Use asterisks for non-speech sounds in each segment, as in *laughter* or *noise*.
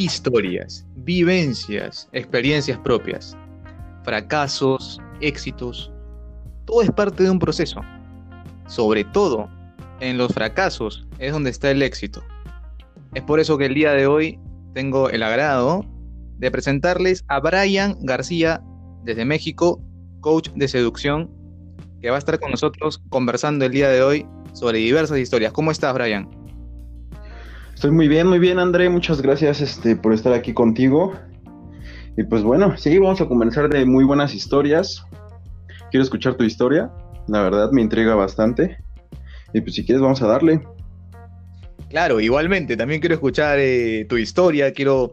historias, vivencias, experiencias propias, fracasos, éxitos. Todo es parte de un proceso. Sobre todo, en los fracasos es donde está el éxito. Es por eso que el día de hoy tengo el agrado de presentarles a Brian García desde México, coach de seducción, que va a estar con nosotros conversando el día de hoy sobre diversas historias. ¿Cómo estás, Brian? Estoy muy bien, muy bien, André. Muchas gracias este, por estar aquí contigo. Y pues bueno, sí, vamos a comenzar de muy buenas historias. Quiero escuchar tu historia. La verdad me intriga bastante. Y pues si quieres, vamos a darle. Claro, igualmente, también quiero escuchar eh, tu historia, quiero,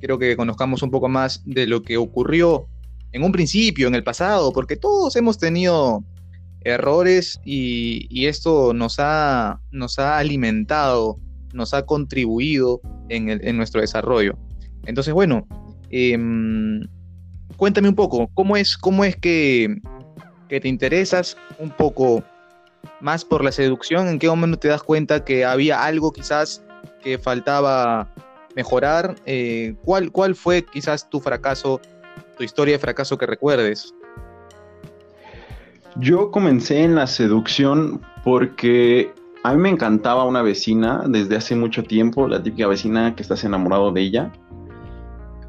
quiero que conozcamos un poco más de lo que ocurrió en un principio, en el pasado, porque todos hemos tenido errores y, esto nos ha, nos ha alimentado, nos ha contribuido en, nuestro desarrollo. Entonces, bueno, em, cuéntame un poco, ¿cómo es, cómo es que, te interesas un poco más por la seducción? ¿En qué momento te das cuenta que había algo quizás que faltaba mejorar? Eh, ¿cuál, ¿Cuál fue quizás tu fracaso, tu historia de fracaso que recuerdes? Yo comencé en la seducción porque a mí me encantaba una vecina desde hace mucho tiempo, la típica vecina que estás enamorado de ella.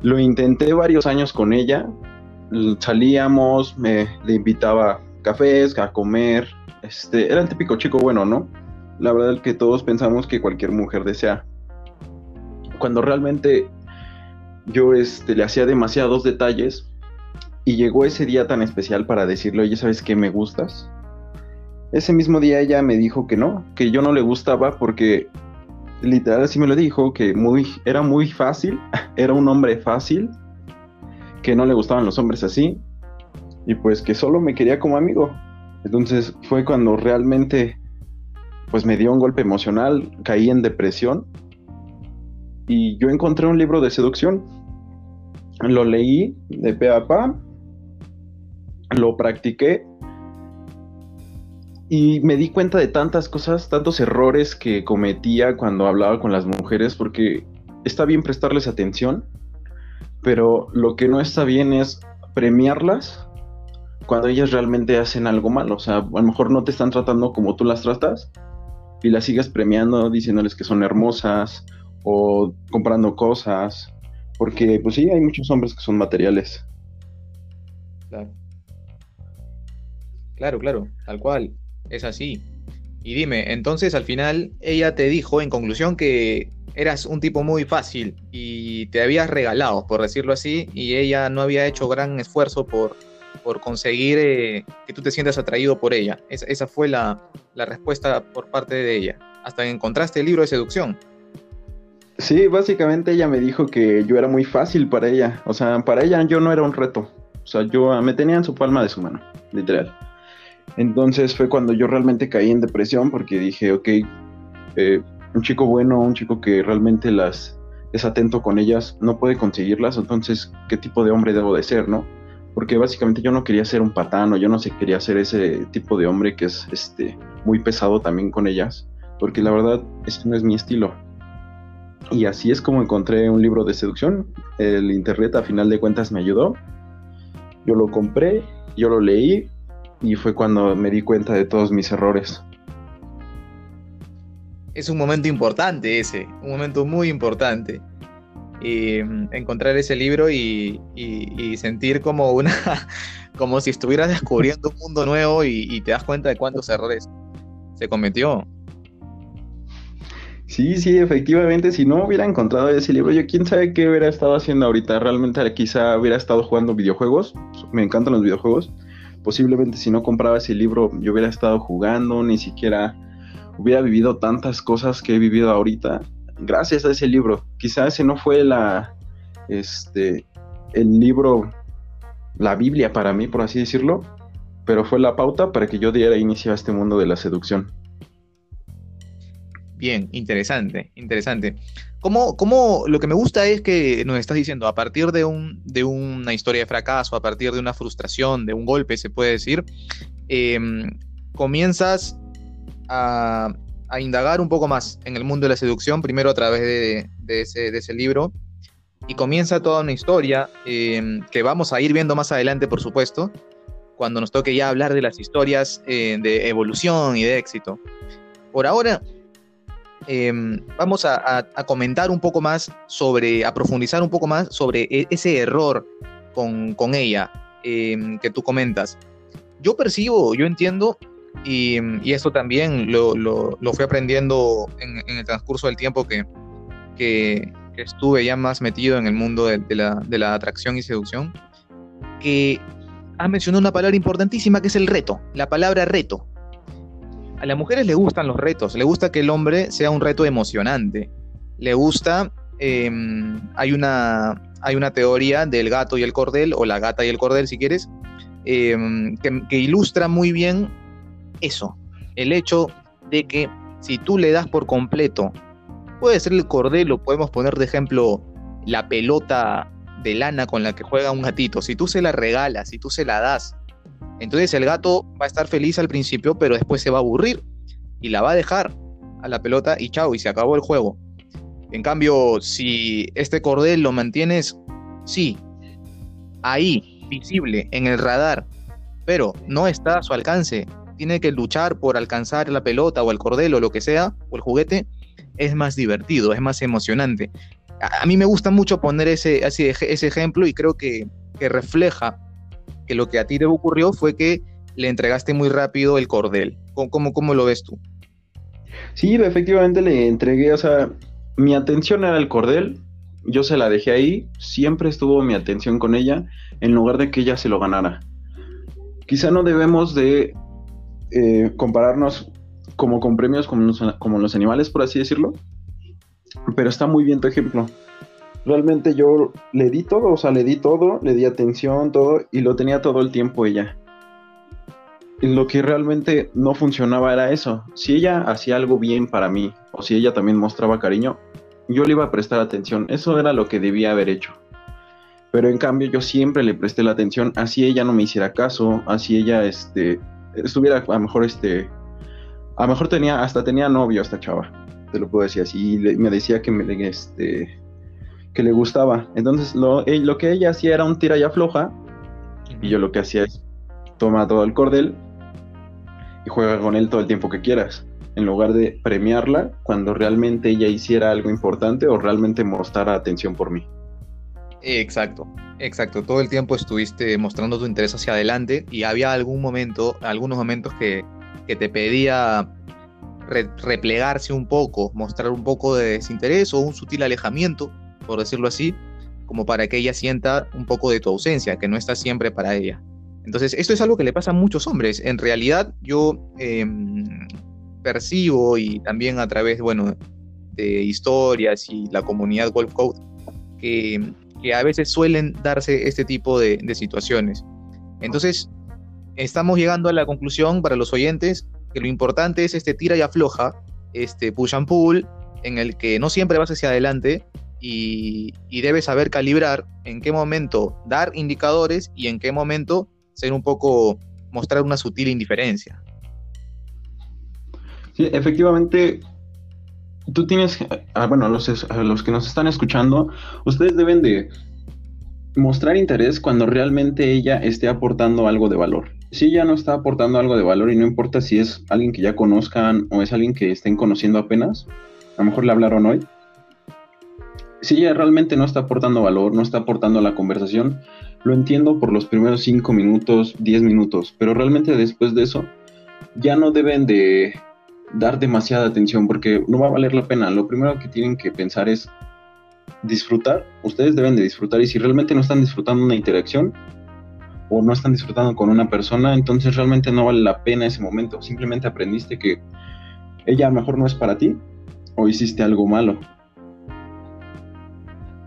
Lo intenté varios años con ella, salíamos, me le invitaba cafés, a comer, este, era el típico chico bueno, ¿no? La verdad es que todos pensamos que cualquier mujer desea. Cuando realmente yo este, le hacía demasiados detalles, y llegó ese día tan especial para decirle, oye, ¿sabes qué me gustas? Ese mismo día ella me dijo que no, que yo no le gustaba porque literal así me lo dijo, que muy, era muy fácil, *laughs* era un hombre fácil, que no le gustaban los hombres así, y pues que solo me quería como amigo. Entonces fue cuando realmente pues me dio un golpe emocional, caí en depresión y yo encontré un libro de seducción. Lo leí de pe a pa lo practiqué y me di cuenta de tantas cosas, tantos errores que cometía cuando hablaba con las mujeres, porque está bien prestarles atención, pero lo que no está bien es premiarlas cuando ellas realmente hacen algo malo. O sea, a lo mejor no te están tratando como tú las tratas y las sigues premiando diciéndoles que son hermosas o comprando cosas, porque pues sí, hay muchos hombres que son materiales. Claro. Claro, claro, tal cual, es así. Y dime, entonces al final ella te dijo en conclusión que eras un tipo muy fácil y te habías regalado, por decirlo así, y ella no había hecho gran esfuerzo por, por conseguir eh, que tú te sientas atraído por ella. esa fue la, la, respuesta por parte de ella. Hasta que encontraste el libro de seducción. Sí, básicamente ella me dijo que yo era muy fácil para ella. O sea, para ella yo no era un reto. O sea, yo me tenía en su palma de su mano, literal. Entonces fue cuando yo realmente caí en depresión porque dije, ok, eh, un chico bueno, un chico que realmente las es atento con ellas, no puede conseguirlas, entonces, ¿qué tipo de hombre debo de ser, no? Porque básicamente yo no quería ser un patano, yo no sé, quería ser ese tipo de hombre que es este, muy pesado también con ellas, porque la verdad, ese no es mi estilo. Y así es como encontré un libro de seducción, el internet a final de cuentas me ayudó, yo lo compré, yo lo leí y fue cuando me di cuenta de todos mis errores. Es un momento importante ese, un momento muy importante. encontrar ese libro y, sentir como una *laughs* como si estuvieras descubriendo un mundo nuevo y, te das cuenta de cuántos errores se cometió. Sí, sí, efectivamente, si no hubiera encontrado ese libro, yo quién sabe qué hubiera estado haciendo ahorita. Realmente quizá hubiera estado jugando videojuegos. Me encantan los videojuegos posiblemente si no compraba ese libro yo hubiera estado jugando, ni siquiera hubiera vivido tantas cosas que he vivido ahorita gracias a ese libro. Quizás ese no fue la este el libro la Biblia para mí, por así decirlo, pero fue la pauta para que yo diera inicio a este mundo de la seducción. Bien, interesante, interesante. ¿Cómo, lo que me gusta es que nos estás diciendo, a partir de, un, de una historia de fracaso, a partir de una frustración, de un golpe, se puede decir, em, comienzas a, indagar un poco más en el mundo de la seducción, primero a través de, ese, libro, y comienza toda una historia em, que vamos a ir viendo más adelante, por supuesto, cuando nos toque ya hablar de las historias eh, de evolución y de éxito. Por ahora, em, vamos a, comentar un poco más sobre, a profundizar un poco más sobre e, ese error con, con ella em, que tú comentas. Yo percibo, yo entiendo, y, y esto también lo, lo, lo fui aprendiendo en, en, el transcurso del tiempo que, que, que, estuve ya más metido en el mundo de, de, la, de la atracción y seducción, que has mencionado una palabra importantísima que es el reto, la palabra reto a las mujeres le gustan los retos, le gusta que el hombre sea un reto emocionante, le gusta, em, hay, una, hay una teoría del gato y el cordel, o la gata y el cordel si quieres, em, que, ilustra muy bien eso, el hecho de que si tú le das por completo, puede ser el cordel o podemos poner de ejemplo la pelota de lana con la que juega un gatito, si tú se la regalas, si tú se la das, entonces el gato va a estar feliz al principio, pero después se va a aburrir y la va a dejar a la pelota y chao, y se acabó el juego. En cambio, si este cordel lo mantienes, sí, ahí, visible, en el radar, pero no está a su alcance, tiene que luchar por alcanzar la pelota o el cordel o lo que sea, o el juguete, es más divertido, es más emocionante. A, mí me gusta mucho poner ese, ese ejemplo y creo que refleja que lo que a ti te ocurrió fue que le entregaste muy rápido el cordel. ¿Cómo, cómo, lo ves tú? Sí, efectivamente le entregué, o sea, mi atención era el cordel, yo se la dejé ahí, siempre estuvo mi atención con ella, en lugar de que ella se lo ganara. Quizá no debemos de eh, compararnos como con premios como como los animales, por así decirlo, pero está muy bien tu ejemplo realmente yo le di todo, o sea, le di todo, le di atención, todo, y lo tenía todo el tiempo ella. Lo que realmente no funcionaba era eso. Si ella hacía algo bien para mí, o si ella también mostraba cariño, yo le iba a prestar atención. Eso era lo que debía haber hecho. Pero en cambio yo siempre le presté la atención, así ella no me hiciera caso, así ella este, estuviera a lo mejor este, a lo mejor tenía, hasta tenía novio esta chava, te lo puedo decir así, y me decía que me, este, que le gustaba. Entonces lo, eh, lo que ella hacía era un tira y afloja y yo lo que hacía es toma todo el cordel y juega con él todo el tiempo que quieras, en lugar de premiarla cuando realmente ella hiciera algo importante o realmente mostrara atención por mí. Exacto, exacto. Todo el tiempo estuviste mostrando tu interés hacia adelante y había algún momento, algunos momentos que, que te pedía replegarse un poco, mostrar un poco de desinterés o un sutil alejamiento por decirlo así, como para que ella sienta un poco de tu ausencia, que no estás siempre para ella. Entonces, esto es algo que le pasa a muchos hombres. En realidad, yo em, percibo y también a través, bueno, de historias y la comunidad Wolf Code, que, que a veces suelen darse este tipo de, de situaciones. Entonces, estamos llegando a la conclusión para los oyentes que lo importante es este tira y afloja, este push and pull, en el que no siempre vas hacia adelante, y, debes saber calibrar en qué momento dar indicadores y en qué momento ser un poco, mostrar una sutil indiferencia. Sí, efectivamente, tú tienes, ah, bueno, los, los que nos están escuchando, ustedes deben de mostrar interés cuando realmente ella esté aportando algo de valor. Si ella no está aportando algo de valor y no importa si es alguien que ya conozcan o es alguien que estén conociendo apenas, a lo mejor le hablaron hoy, si ella realmente no está aportando valor, no está aportando a la conversación, lo entiendo por los primeros 5 minutos, 10 minutos, pero realmente después de eso ya no deben de dar demasiada atención porque no va a valer la pena. Lo primero que tienen que pensar es disfrutar. Ustedes deben de disfrutar y si realmente no están disfrutando una interacción o no están disfrutando con una persona, entonces realmente no vale la pena ese momento. Simplemente aprendiste que ella a lo mejor no es para ti o hiciste algo malo.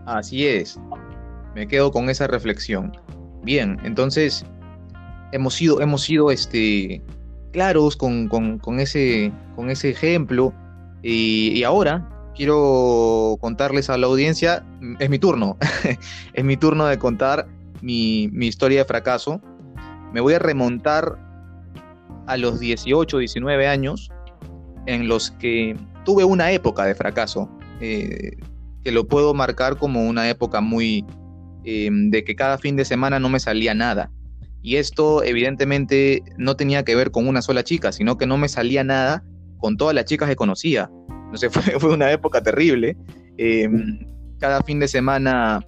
Así es. Me quedo con esa reflexión. Bien, entonces hemos sido, hemos sido este, claros con, ese, con ese ejemplo. Y, ahora quiero contarles a la audiencia, es mi turno, *laughs* es mi turno de contar mi, mi, historia de fracaso. Me voy a remontar a los 18, 19 años en los que tuve una época de fracaso. Eh, que lo puedo marcar como una época muy em, de que cada fin de semana no me salía nada. Y esto evidentemente no tenía que ver con una sola chica, sino que no me salía nada con todas las chicas que conocía. No sé, *laughs* fue, una época terrible. Em, cada fin de semana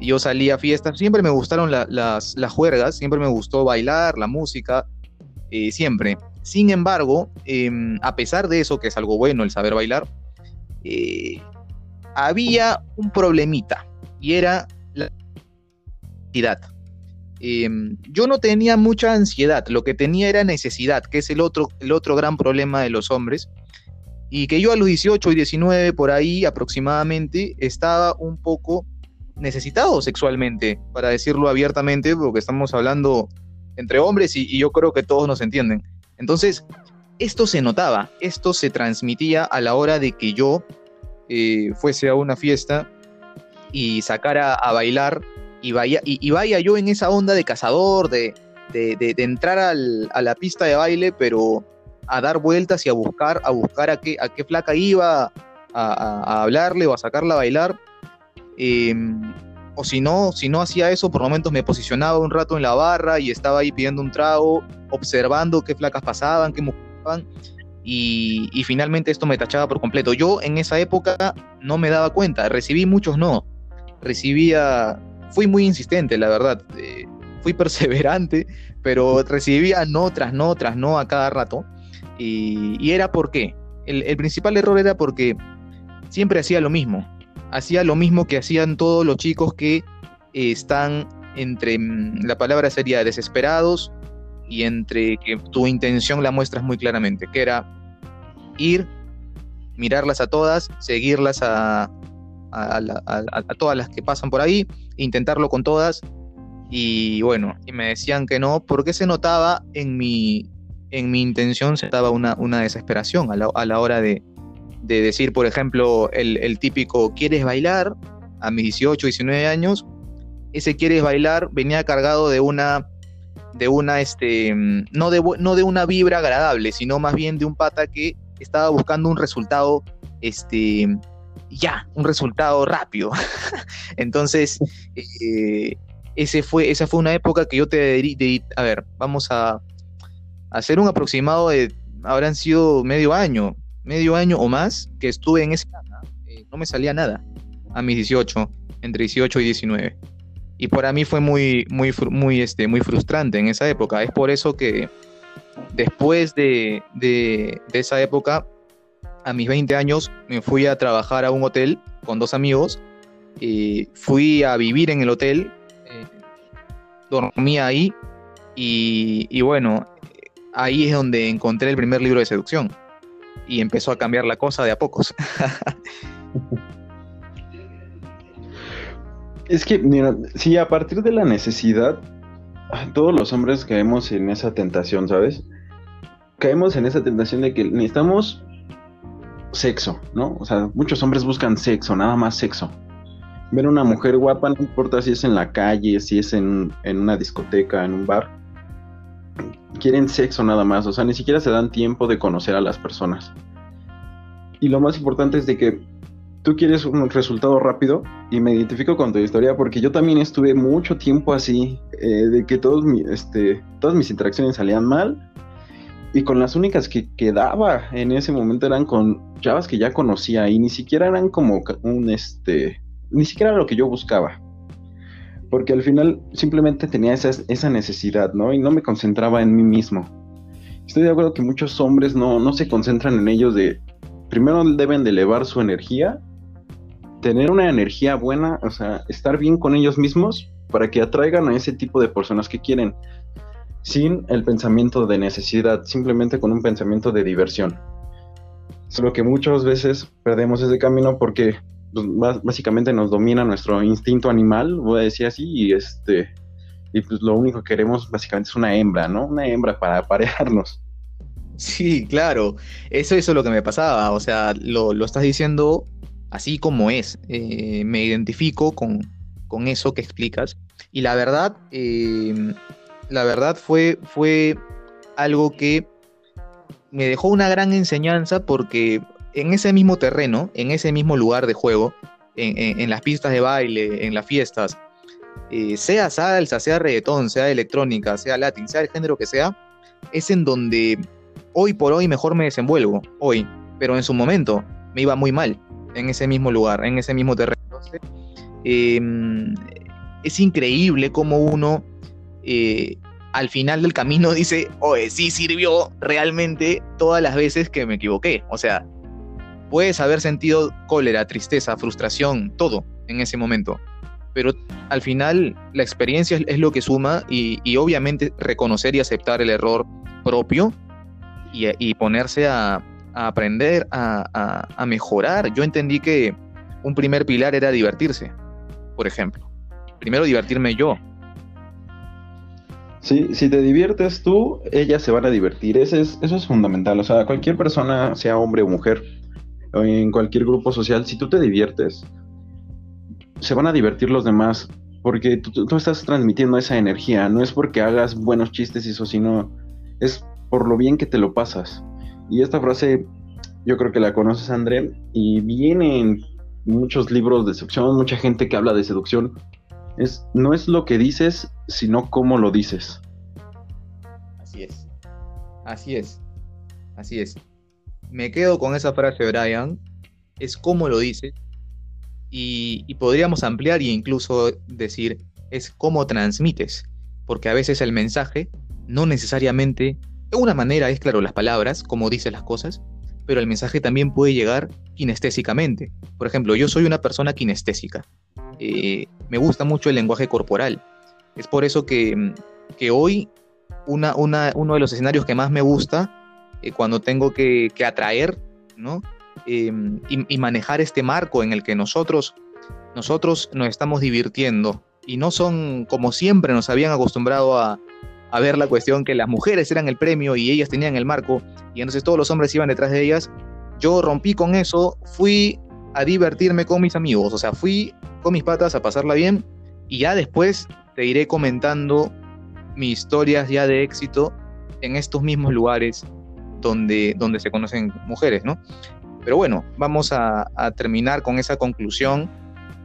yo salía a fiestas. Siempre me gustaron las, las juergas, siempre me gustó bailar, la música, eh, siempre. Sin embargo, em, a pesar de eso, que es algo bueno el saber bailar, eh, había un problemita y era la ansiedad. Em, yo no tenía mucha ansiedad, lo que tenía era necesidad, que es el otro, el otro gran problema de los hombres, y que yo a los 18 y 19 por ahí aproximadamente estaba un poco necesitado sexualmente, para decirlo abiertamente, porque estamos hablando entre hombres y, yo creo que todos nos entienden. Entonces, esto se notaba, esto se transmitía a la hora de que yo eh, fuese a una fiesta y sacara a bailar y vaya, y, vaya yo en esa onda de cazador, de, de, entrar a la pista de baile, pero a dar vueltas y a buscar, a buscar a qué, a qué flaca iba a, hablarle o a sacarla a bailar. Em, o si no, si no hacía eso, por momentos me posicionaba un rato en la barra y estaba ahí pidiendo un trago, observando qué flacas pasaban, qué mujeres y, finalmente esto me tachaba por completo. Yo en esa época no me daba cuenta, recibí muchos no, recibía fui muy insistente, la verdad. Eh, fui *laughs* perseverante, pero recibía no tras no tras no a cada rato. Y, era por qué. El, principal error era porque siempre hacía lo mismo. Hacía lo mismo que hacían todos los chicos que eh, están entre, mm, la palabra sería desesperados y entre que tu intención la muestras muy claramente, que era ir, mirarlas a todas, seguirlas a, a, todas las que pasan por ahí, intentarlo con todas. Y bueno, y me decían que no, porque se notaba en mi, en mi intención, se notaba una, una desesperación a la, a la hora de, de, decir, por ejemplo, el, el, típico, ¿quieres bailar? A mis 18, 19 años, ese quieres bailar venía cargado de una de una este no de no de una vibra agradable sino más bien de un pata que estaba buscando un resultado este ya, un resultado rápido. *laughs* Entonces, eh, ese fue, esa fue una época que yo te di, a ver, vamos a hacer un aproximado de, habrán sido medio año, medio año o más que estuve en esa, eh, no me salía nada a mis 18, entre 18 y 19. Y para mí fue muy, muy, muy, este, muy frustrante en esa época. Es por eso que después de, de, esa época a mis 20 años me fui a trabajar a un hotel con dos amigos. y fui a vivir en el hotel, eh, dormía ahí y, bueno, ahí es donde encontré el primer libro de seducción y empezó a cambiar la cosa de a pocos. *laughs* es que, mira, sí, a partir de la necesidad, todos los hombres caemos en esa tentación, ¿sabes? Caemos en esa tentación de que necesitamos sexo, ¿no? O sea, muchos hombres buscan sexo, nada más sexo. Ver una mujer guapa, no importa si es en la calle, si es en, una discoteca, en un bar. Quieren sexo nada más, o sea, ni siquiera se dan tiempo de conocer a las personas. Y lo más importante es de que tú quieres un resultado rápido y me identifico con tu historia porque yo también estuve mucho tiempo así, eh, de que todos este, todas mis interacciones salían mal y con las únicas que quedaba en ese momento eran con chavas que ya conocía y ni siquiera eran como un este, ni siquiera lo que yo buscaba. Porque al final simplemente tenía esa, esa necesidad, ¿no? Y no me concentraba en mí mismo. Estoy de acuerdo que muchos hombres no, no se concentran en ellos de, primero deben de elevar su energía, tener una energía buena, o sea, estar bien con ellos mismos para que atraigan a ese tipo de personas que quieren sin el pensamiento de necesidad, simplemente con un pensamiento de diversión. Solo que muchas veces perdemos ese camino porque pues, básicamente nos domina nuestro instinto animal, voy a decir así, y este y pues lo único que queremos básicamente es una hembra, ¿no? Una hembra para aparearnos. Sí, claro, eso, eso es lo que me pasaba, o sea, lo, estás diciendo así como es, eh, me identifico con, con, eso que explicas, y la verdad, eh, la verdad fue, fue algo que me dejó una gran enseñanza porque en ese mismo terreno, en ese mismo lugar de juego, en, las pistas de baile, en las fiestas, eh, sea salsa, sea reggaetón, sea electrónica, sea latín, sea el género que sea, es en donde hoy por hoy mejor me desenvuelvo, hoy, pero en su momento me iba muy mal en ese mismo lugar, en ese mismo terreno. Em, es increíble cómo uno eh, al final del camino dice, oye, sí sirvió realmente todas las veces que me equivoqué. O sea, puedes haber sentido cólera, tristeza, frustración, todo en ese momento. Pero al final la experiencia es, lo que suma y, obviamente reconocer y aceptar el error propio y, ponerse a, aprender, a mejorar. Yo entendí que un primer pilar era divertirse, por ejemplo. Primero divertirme yo, Sí, si te diviertes tú, ellas se van a divertir. Eso es, eso es fundamental. O sea, cualquier persona, sea hombre o mujer, en cualquier grupo social, si tú te diviertes, se van a divertir los demás. Porque tú, tú estás transmitiendo esa energía. No es porque hagas buenos chistes y eso, sino es por lo bien que te lo pasas. Y esta frase, yo creo que la conoces, André, y viene en muchos libros de seducción, mucha gente que habla de seducción es, no es lo que dices, sino cómo lo dices. Así es. Así es. Así es. Me quedo con esa frase, Brian. Es cómo lo dices. Y, y podríamos ampliar e incluso decir, es cómo transmites. Porque a veces el mensaje no necesariamente, una manera es claro las palabras, como dices las cosas, pero el mensaje también puede llegar kinestésicamente. Por ejemplo, yo soy una persona kinestésica. Eh, me gusta mucho el lenguaje corporal. Es por eso que, hoy una, uno de los escenarios que más me gusta eh, cuando tengo que, atraer ¿no? Em, y, manejar este marco en el que nosotros, nosotros nos estamos divirtiendo y no son como siempre nos habían acostumbrado a, a ver la cuestión que las mujeres eran el premio y ellas tenían el marco y entonces todos los hombres iban detrás de ellas. Yo rompí con eso, fui a divertirme con mis amigos, o sea, fui con mis patas a pasarla bien y ya después te iré comentando mis historias ya de éxito en estos mismos lugares donde, donde se conocen mujeres, ¿no? Pero bueno, vamos a, terminar con esa conclusión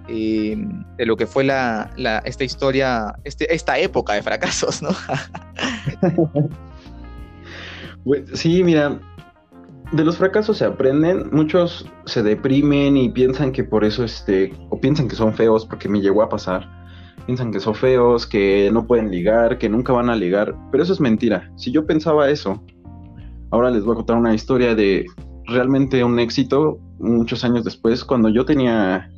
eh, de lo que fue la, esta historia, este, esta época de fracasos, ¿no? *laughs* sí, mira, de los fracasos se aprenden, muchos se deprimen y piensan que por eso, este, o piensan que son feos, porque me llegó a pasar, piensan que son feos, que no pueden ligar, que nunca van a ligar, pero eso es mentira. Si yo pensaba eso, ahora les voy a contar una historia de realmente un éxito muchos años después, cuando yo tenía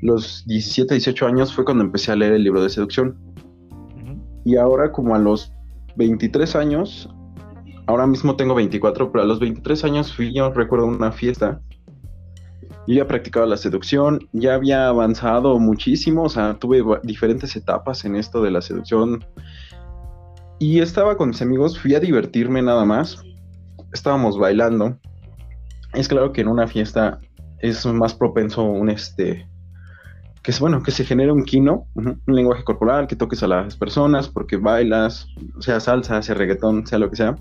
los 17, 18 años, fue cuando empecé a leer el libro de seducción. Y ahora como a los 23 años ahora mismo tengo 24, pero a los 23 años fui, yo recuerdo una fiesta. Yo ya practicaba la seducción, ya había avanzado muchísimo, o sea, tuve diferentes etapas en esto de la seducción. Y estaba con mis amigos, fui a divertirme nada más. Estábamos bailando. Es claro que en una fiesta es más propenso un este que es bueno, que se genere un kino, un lenguaje corporal, que toques a las personas porque bailas, sea salsa, sea reggaetón, sea lo que sea.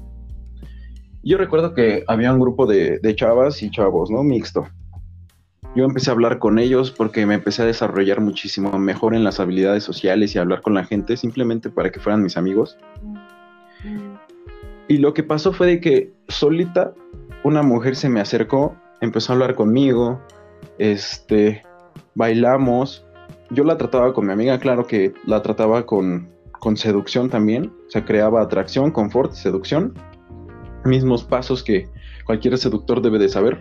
Yo recuerdo que había un grupo de, chavas y chavos, ¿no? Mixto. Yo empecé a hablar con ellos porque me empecé a desarrollar muchísimo mejor en las habilidades sociales y hablar con la gente simplemente para que fueran mis amigos. Y lo que pasó fue de que solita una mujer se me acercó, empezó a hablar conmigo, este, bailamos. Yo la trataba con mi amiga, claro que la trataba con, con seducción también, o sea, creaba atracción, confort, seducción mismos pasos que cualquier seductor debe de saber.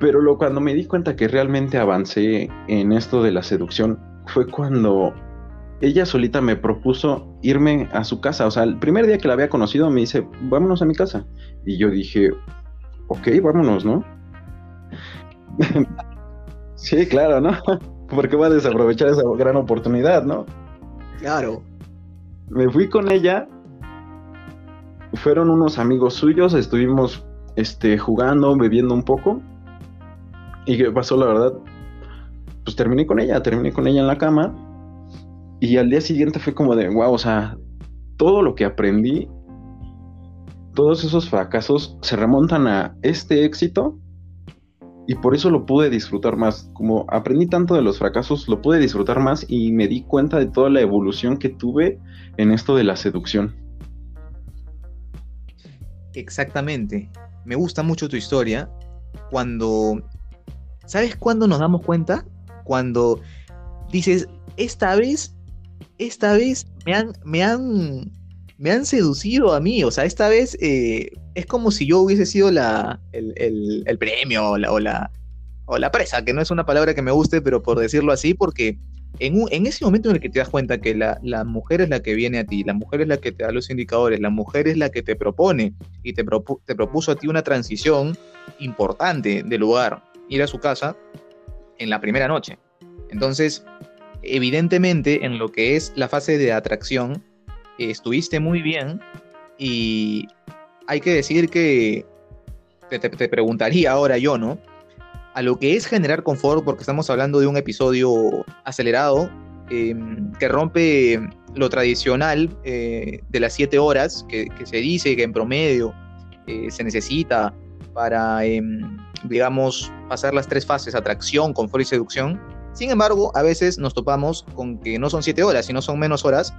Pero lo, cuando me di cuenta que realmente avancé en esto de la seducción fue cuando ella solita me propuso irme a su casa. O sea, el primer día que la había conocido me dice, vámonos a mi casa. Y yo dije, ok, vámonos, ¿no? Sí, claro, ¿no? Porque va a desaprovechar esa gran oportunidad, ¿no? Claro. Me fui con ella fueron unos amigos suyos, estuvimos este, jugando, bebiendo un poco. ¿Y qué pasó, la verdad? Pues terminé con ella, terminé con ella en la cama. Y al día siguiente fue como de, wow, o sea, todo lo que aprendí, todos esos fracasos se remontan a este éxito y por eso lo pude disfrutar más. Como aprendí tanto de los fracasos, lo pude disfrutar más y me di cuenta de toda la evolución que tuve en esto de la seducción. Exactamente. Me gusta mucho tu historia. Cuando... ¿Sabes cuándo nos damos cuenta? Cuando dices, esta vez, esta vez me han, me han, me han seducido a mí. O sea, esta vez eh, es como si yo hubiese sido la, el, premio o la, o la, o, la, presa, que no es una palabra que me guste, pero por decirlo así, porque en, en ese momento en el que te das cuenta que la, la, mujer es la que viene a ti, la mujer es la que te da los indicadores, la mujer es la que te propone y te, te propuso a ti una transición importante de lugar, ir a su casa en la primera noche. Entonces, evidentemente, en lo que es la fase de atracción, estuviste muy bien y hay que decir que te, preguntaría ahora yo, ¿no? A lo que es generar confort, porque estamos hablando de un episodio acelerado em, que rompe lo tradicional eh, de las siete horas que, se dice que en promedio eh, se necesita para, em, digamos, pasar las tres fases, atracción, confort y seducción. Sin embargo, a veces nos topamos con que no son siete horas, sino son menos horas.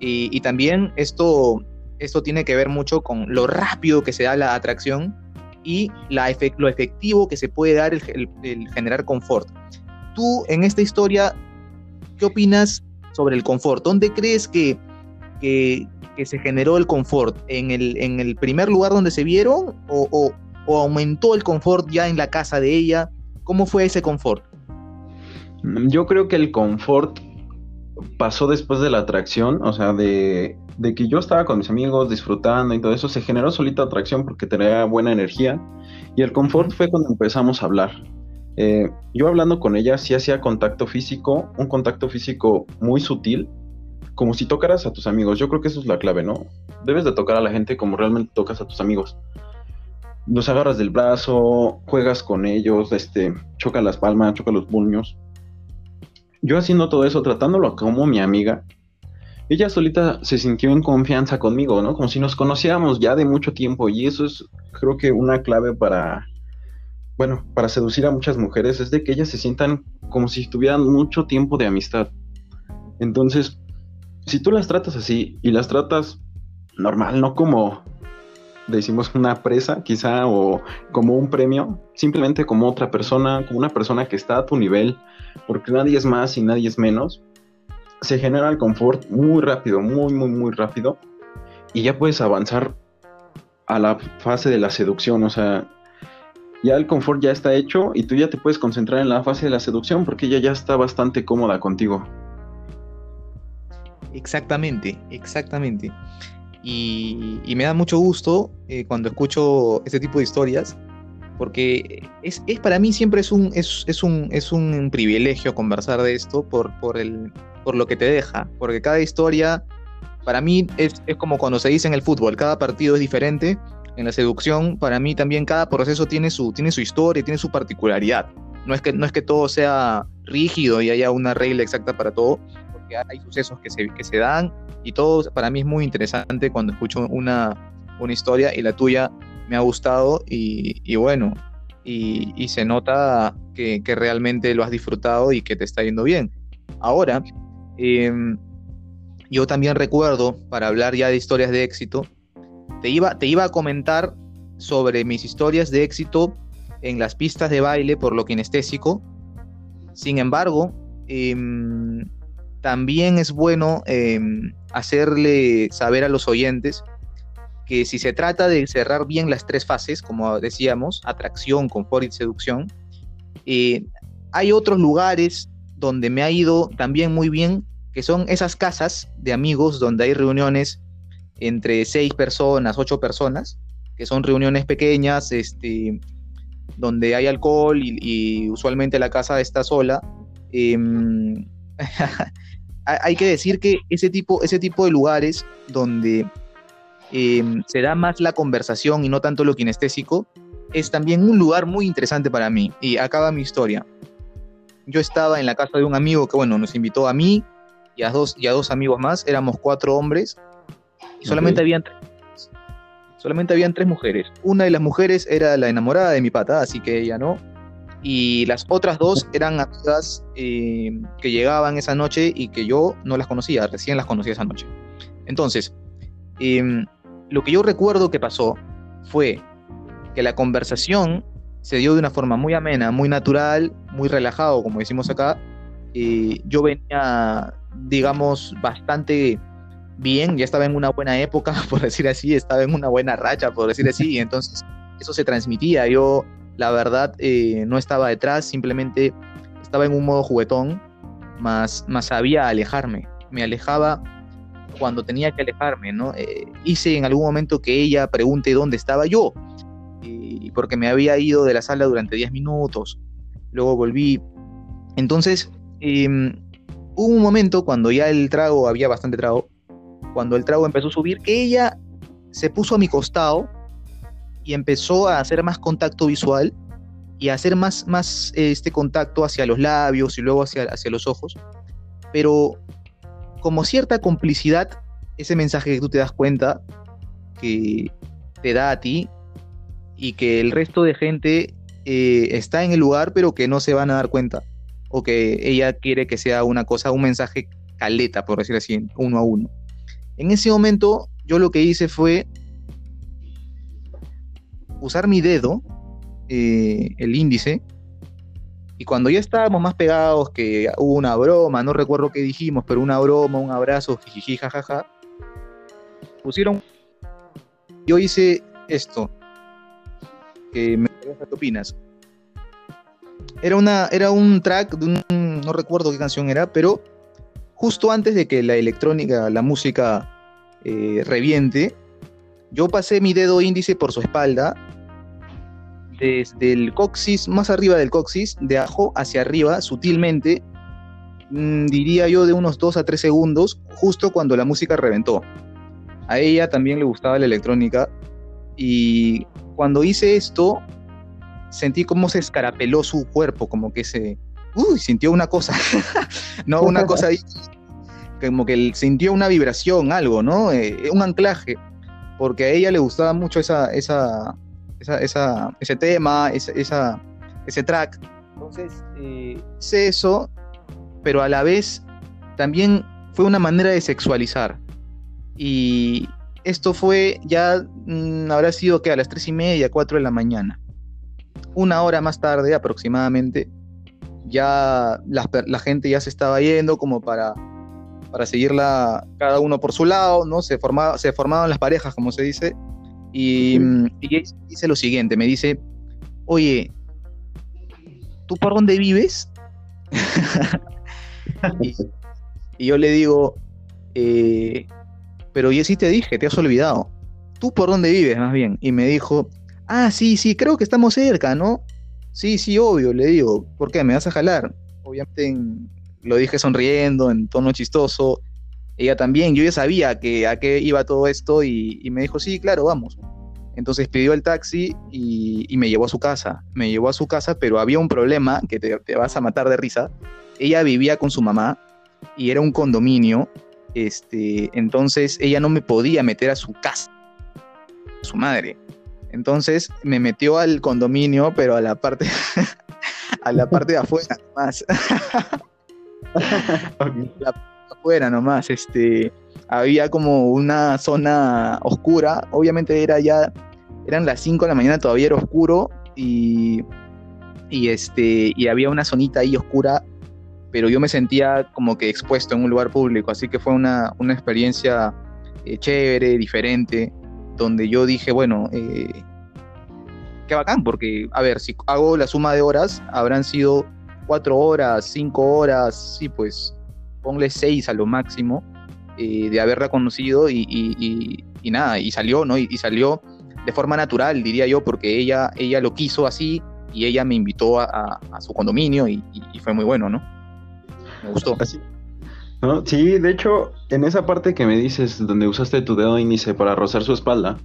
Y también esto esto tiene que ver mucho con lo rápido que se da la atracción y la lo efectivo que se puede dar el, generar confort. Tú en esta historia, ¿qué opinas sobre el confort? ¿Dónde crees que, que, se generó el confort? ¿En el, ¿En el primer lugar donde se vieron o, o, o aumentó el confort ya en la casa de ella? ¿Cómo fue ese confort? Yo creo que el confort pasó después de la atracción, o sea, de de que yo estaba con mis amigos disfrutando y todo eso, se generó solita atracción porque tenía buena energía y el confort fue cuando empezamos a hablar. Eh, yo hablando con ella sí hacía contacto físico, un contacto físico muy sutil, como si tocaras a tus amigos. Yo creo que eso es la clave, ¿no? Debes de tocar a la gente como realmente tocas a tus amigos. Los agarras del brazo, juegas con ellos, este, choca las palmas, choca los puños. Yo haciendo todo eso, tratándolo como mi amiga, ella solita se sintió en confianza conmigo, ¿no? Como si nos conociéramos ya de mucho tiempo y eso es creo que una clave para, bueno, para seducir a muchas mujeres es de que ellas se sientan como si tuvieran mucho tiempo de amistad. Entonces, si tú las tratas así y las tratas normal, no como decimos una presa quizá o como un premio, simplemente como otra persona, como una persona que está a tu nivel, porque nadie es más y nadie es menos, se genera el confort muy rápido, muy, muy, muy rápido. Y ya puedes avanzar a la fase de la seducción. O sea, ya el confort ya está hecho y tú ya te puedes concentrar en la fase de la seducción porque ella ya está bastante cómoda contigo. Exactamente, exactamente. Y, me da mucho gusto eh, cuando escucho este tipo de historias, porque es, para mí siempre es un, es, un, es un privilegio conversar de esto por, por el, por lo que te deja, porque cada historia, para mí, es, como cuando se dice en el fútbol, cada partido es diferente. En la seducción, para mí también cada proceso tiene su, tiene su historia, tiene su particularidad. No es, que, no es que todo sea rígido y haya una regla exacta para todo, hay sucesos que se, que se dan y todo para mí es muy interesante cuando escucho una, una historia y la tuya me ha gustado y, bueno, y, y, se nota que, que, realmente lo has disfrutado y que te está yendo bien. Ahora, Em, yo también recuerdo, para hablar ya de historias de éxito, te iba, te iba a comentar sobre mis historias de éxito en las pistas de baile por lo kinestésico. Sin embargo, em, también es bueno em, hacerle saber a los oyentes que si se trata de cerrar bien las tres fases, como decíamos, atracción, confort y seducción, eh, hay otros lugares donde me ha ido también muy bien que son esas casas de amigos donde hay reuniones entre seis personas, ocho personas, que son reuniones pequeñas, este, donde hay alcohol y, usualmente la casa está sola. Em, *laughs* hay que decir que ese tipo, ese tipo de lugares donde em, se da más la conversación y no tanto lo kinestésico, es también un lugar muy interesante para mí. Y acaba mi historia. Yo estaba en la casa de un amigo que, bueno, nos invitó a mí, y a dos, y a dos amigos más, éramos cuatro hombres y solamente habían solamente habían tres mujeres. Una de las mujeres era la enamorada de mi pata, así que ella no. Y las otras dos eran amigas eh, que llegaban esa noche y que yo no las conocía, recién las conocí esa noche. Entonces, em, lo que yo recuerdo que pasó fue que la conversación se dio de una forma muy amena, muy natural, muy relajado, como decimos acá. Eh, yo venía, digamos, bastante bien, ya estaba en una buena época, *laughs* por decir así, estaba en una buena racha, por decir así, y entonces eso se transmitía. Yo la verdad eh, no estaba detrás, simplemente estaba en un modo juguetón, más, más sabía alejarme. Me alejaba cuando tenía que alejarme, ¿no? Eh, hice en algún momento que ella pregunte dónde estaba yo, porque me había ido de la sala durante 10 minutos, luego volví. Entonces, em, hubo un momento cuando ya el trago, había bastante trago, cuando el trago empezó a subir, que ella se puso a mi costado y empezó a hacer más contacto visual y a hacer más, más este contacto hacia los labios y luego hacia, hacia los ojos. Pero como cierta complicidad, ese mensaje que tú te das cuenta que te da a ti y que el resto de gente eh, está en el lugar pero que no se van a dar cuenta o que ella quiere que sea una cosa, un mensaje caleta, por decir así, uno a uno. En ese momento yo lo que hice fue usar mi dedo, eh, el índice, y cuando ya estábamos más pegados, que hubo una broma, no recuerdo qué dijimos, pero una broma, un abrazo, jiji, jajaja, pusieron. Yo hice esto, que me qué opinas. Era, una, era un track de un, no recuerdo qué canción era, pero justo antes de que la electrónica, la música eh, reviente, yo pasé mi dedo índice por su espalda desde el coxis, más arriba del coxis, de abajo hacia arriba, sutilmente, mm, diría yo de unos 2 a 3 segundos, justo cuando la música reventó. A ella también le gustaba la electrónica y cuando hice esto, sentí como se escarapeló su cuerpo, como que se... Uy, sintió una cosa, *laughs* no una cosa ahí, como que sintió una vibración, algo, ¿no? Eh, un anclaje, porque a ella le gustaba mucho esa, esa, ese tema, esa, ese track. Entonces, eh, sé eso, pero a la vez también fue una manera de sexualizar. Y esto fue ya, mm, habrá sido que a las tres y media, cuatro de la mañana. Una hora más tarde aproximadamente, ya la, gente ya se estaba yendo como para, para seguirla cada uno por su lado, ¿no? Se, formaba, se formaban las parejas, como se dice, y, dice lo siguiente, me dice, oye, ¿tú por dónde vives? *laughs* y, yo le digo, eh, pero yo sí te dije, te has olvidado. ¿Tú por dónde vives más bien? Y me dijo, ah, sí, sí, creo que estamos cerca, ¿no? Sí, sí, obvio, le digo, ¿por qué? ¿Me vas a jalar? Obviamente lo dije sonriendo, en tono chistoso, ella también, yo ya sabía que a qué iba todo esto y, me dijo, sí, claro, vamos. Entonces pidió el taxi y, me llevó a su casa. Me llevó a su casa, pero había un problema que te, vas a matar de risa. Ella vivía con su mamá y era un condominio. Este, entonces ella no me podía meter a su casa, su madre. Entonces me metió al condominio, pero a la parte, *laughs* a la parte de afuera más. *laughs* afuera nomás, este, había como una zona oscura, obviamente era ya, eran las 5 de la mañana, todavía era oscuro y, y, este, y había una zonita ahí oscura, pero yo me sentía como que expuesto en un lugar público, así que fue una, una experiencia eh, chévere, diferente, donde yo dije, bueno, eh, qué bacán, porque, a ver, si hago la suma de horas, habrán sido cuatro horas, cinco horas, sí, pues ponle seis a lo máximo, eh, de haberla conocido y, nada, y salió, ¿no? Y, salió de forma natural, diría yo, porque ella, ella lo quiso así y ella me invitó a, su condominio y, fue muy bueno, ¿no? Me gustó. ¿No? Sí, de hecho, en esa parte que me dices, donde usaste tu dedo índice para rozar su espalda,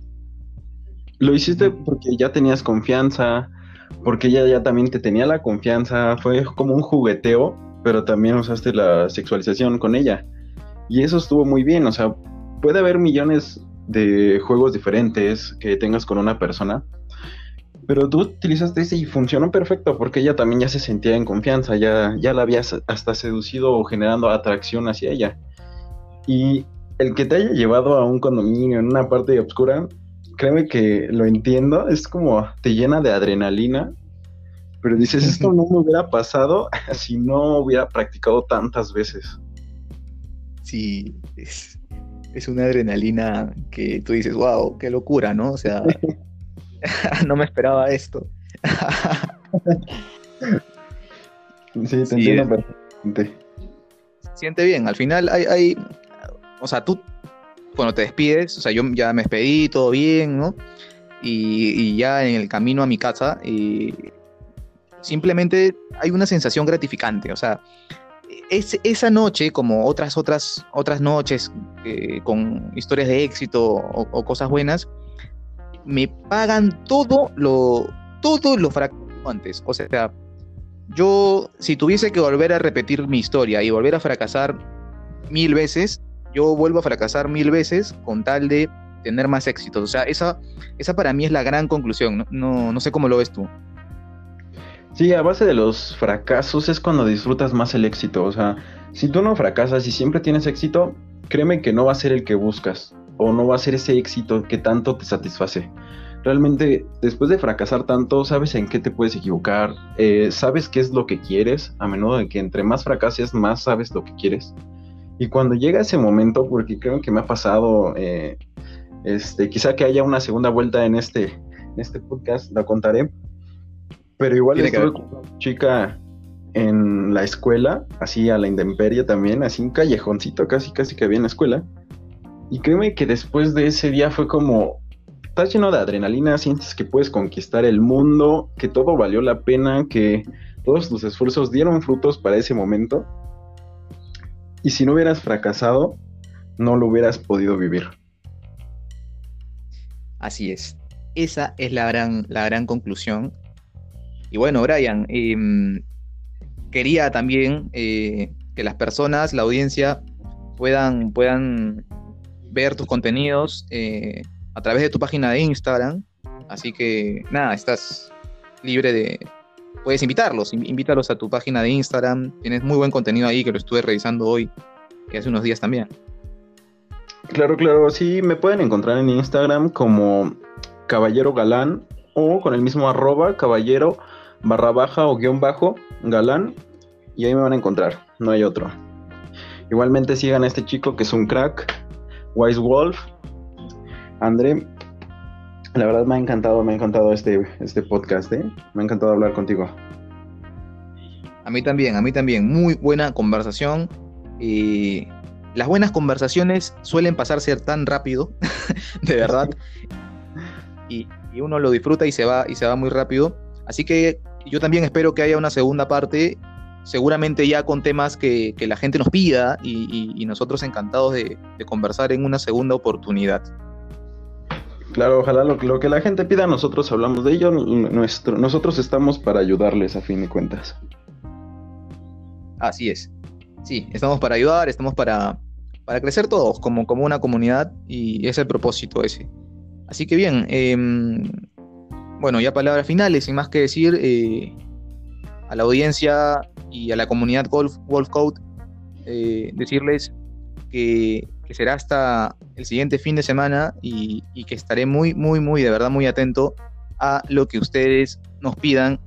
lo hiciste porque ya tenías confianza, porque ella ya también te tenía la confianza, fue como un jugueteo pero también usaste la sexualización con ella. Y eso estuvo muy bien, o sea, puede haber millones de juegos diferentes que tengas con una persona. Pero tú utilizaste ese y funcionó perfecto porque ella también ya se sentía en confianza, ya, ya la habías hasta seducido o generando atracción hacia ella. Y el que te haya llevado a un condominio en una parte oscura, créeme que lo entiendo, es como te llena de adrenalina, pero dices, *laughs* esto no me hubiera pasado *laughs* si no hubiera practicado tantas veces. Sí, es, es una adrenalina que tú dices, wow, qué locura, ¿no? O sea, *laughs* no me esperaba esto. sí, te entiendo perfectamente. Siente bien, al final hay, hay, o sea, tú cuando te despides, o sea, yo ya me despedí, todo bien, ¿no? Y, ya en el camino a mi casa, y simplemente hay una sensación gratificante, o sea, es, esa noche, como otras, otras, otras noches eh, con historias de éxito o, cosas buenas, me pagan todo lo, todo lo antes. O sea, yo, si tuviese que volver a repetir mi historia y volver a fracasar mil veces, yo vuelvo a fracasar mil veces con tal de tener más éxitos. O sea, esa, esa para mí es la gran conclusión. No, no, sé cómo lo ves tú. Sí, a base de los fracasos es cuando disfrutas más el éxito. O sea, si tú no fracasas y siempre tienes éxito, créeme que no va a ser el que buscas o no va a ser ese éxito que tanto te satisface. Realmente, después de fracasar tanto, sabes en qué te puedes equivocar, eh, sabes qué es lo que quieres, a menudo de que entre más fracases, más sabes lo que quieres. Y cuando llega ese momento, porque creo que me ha pasado, eh, este, quizá que haya una segunda vuelta en este, en este podcast, la contaré, pero igual estuve con una chica en la escuela, así a la intemperie también, así un callejoncito casi, casi que había en la escuela, y créeme que después de ese día fue como, estás lleno de adrenalina, sientes que puedes conquistar el mundo, que todo valió la pena, que todos tus esfuerzos dieron frutos para ese momento. Y si no hubieras fracasado, no lo hubieras podido vivir. Así es. Esa es la gran, la gran conclusión. Y bueno, Brian, em, quería también eh, que las personas, la audiencia, puedan, puedan ver tus contenidos eh, a través de tu página de Instagram. Así que nada, estás libre de... Puedes invitarlos, invítalos a tu página de Instagram. Tienes muy buen contenido ahí que lo estuve revisando hoy y hace unos días también. Claro, claro, sí, me pueden encontrar en Instagram como Caballero Galán o con el mismo arroba caballero barra baja o guion bajo galán y ahí me van a encontrar, no hay otro. Igualmente sigan a este chico que es un crack, Wise Wolf. André, la verdad me ha encantado, me ha encantado este, este podcast, ¿eh? Me ha encantado hablar contigo. A mí también, a mí también. Muy buena conversación. Y las buenas conversaciones suelen pasarse tan rápido, *laughs* de verdad. *laughs* y, y, uno lo disfruta y se va y se va muy rápido. Así que yo también espero que haya una segunda parte seguramente ya con temas que, la gente nos pida y, nosotros encantados de, conversar en una segunda oportunidad. Claro, ojalá lo, lo, que la gente pida, nosotros hablamos de ello, nuestro, nosotros estamos para ayudarles a fin de cuentas. Así es, sí, estamos para ayudar, estamos para, para crecer todos como, como una comunidad y es el propósito ese. Así que bien, em, bueno, ya palabras finales, sin más que decir, eh, a la audiencia y a la comunidad Golf, Wolf Code eh, decirles que, será hasta el siguiente fin de semana y, que estaré muy, muy, muy, de verdad, muy atento a lo que ustedes nos pidan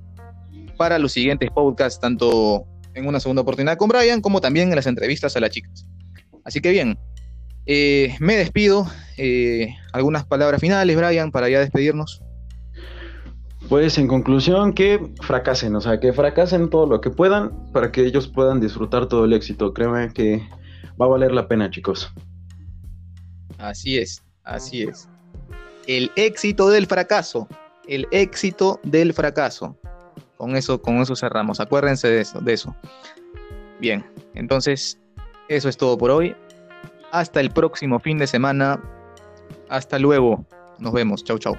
para los siguientes podcasts, tanto en una segunda oportunidad con Brian como también en las entrevistas a las chicas. Así que bien, eh, me despido. Algunas palabras finales, Brian, para ya despedirnos. Pues en conclusión, que fracasen, o sea, que fracasen todo lo que puedan para que ellos puedan disfrutar todo el éxito. Créeme que va a valer la pena, chicos. Así es, así es. El éxito del fracaso, el éxito del fracaso. Con eso, con eso cerramos. Acuérdense de eso, de eso. Bien, entonces eso es todo por hoy. Hasta el próximo fin de semana. Hasta luego. Nos vemos. Chau, chau.